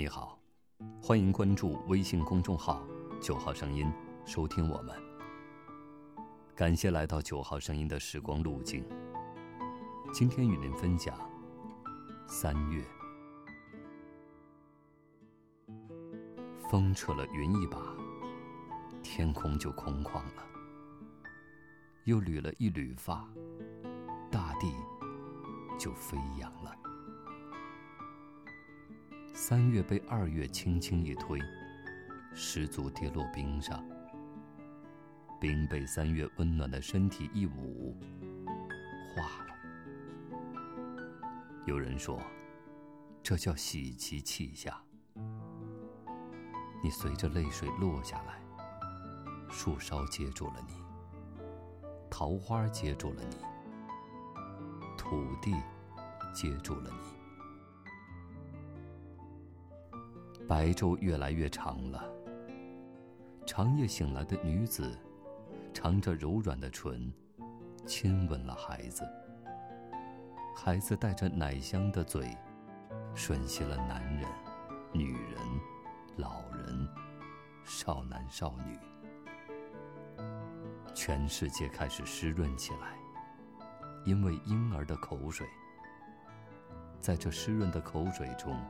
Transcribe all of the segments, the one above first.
你好，欢迎关注微信公众号“九号声音”，收听我们。感谢来到九号声音的时光路径。今天与您分享三月，风扯了云一把，天空就空旷了；又捋了一缕发，大地就飞扬了。三月被二月轻轻一推，失足跌落冰上。冰被三月温暖的身体一捂，化了。有人说，这叫喜极气下。你随着泪水落下来，树梢接住了你，桃花接住了你，土地接住了你。白昼越来越长了。长夜醒来的女子，尝着柔软的唇，亲吻了孩子。孩子带着奶香的嘴，吮吸了男人、女人、老人、少男少女。全世界开始湿润起来，因为婴儿的口水。在这湿润的口水中。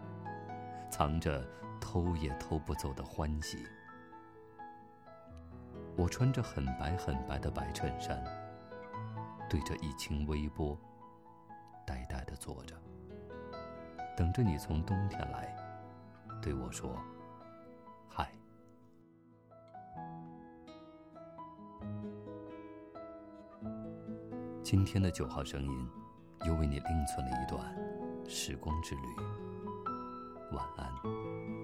藏着偷也偷不走的欢喜。我穿着很白很白的白衬衫，对着一清微波，呆呆的坐着，等着你从冬天来，对我说：“嗨。”今天的九号声音，又为你另存了一段时光之旅。晚安。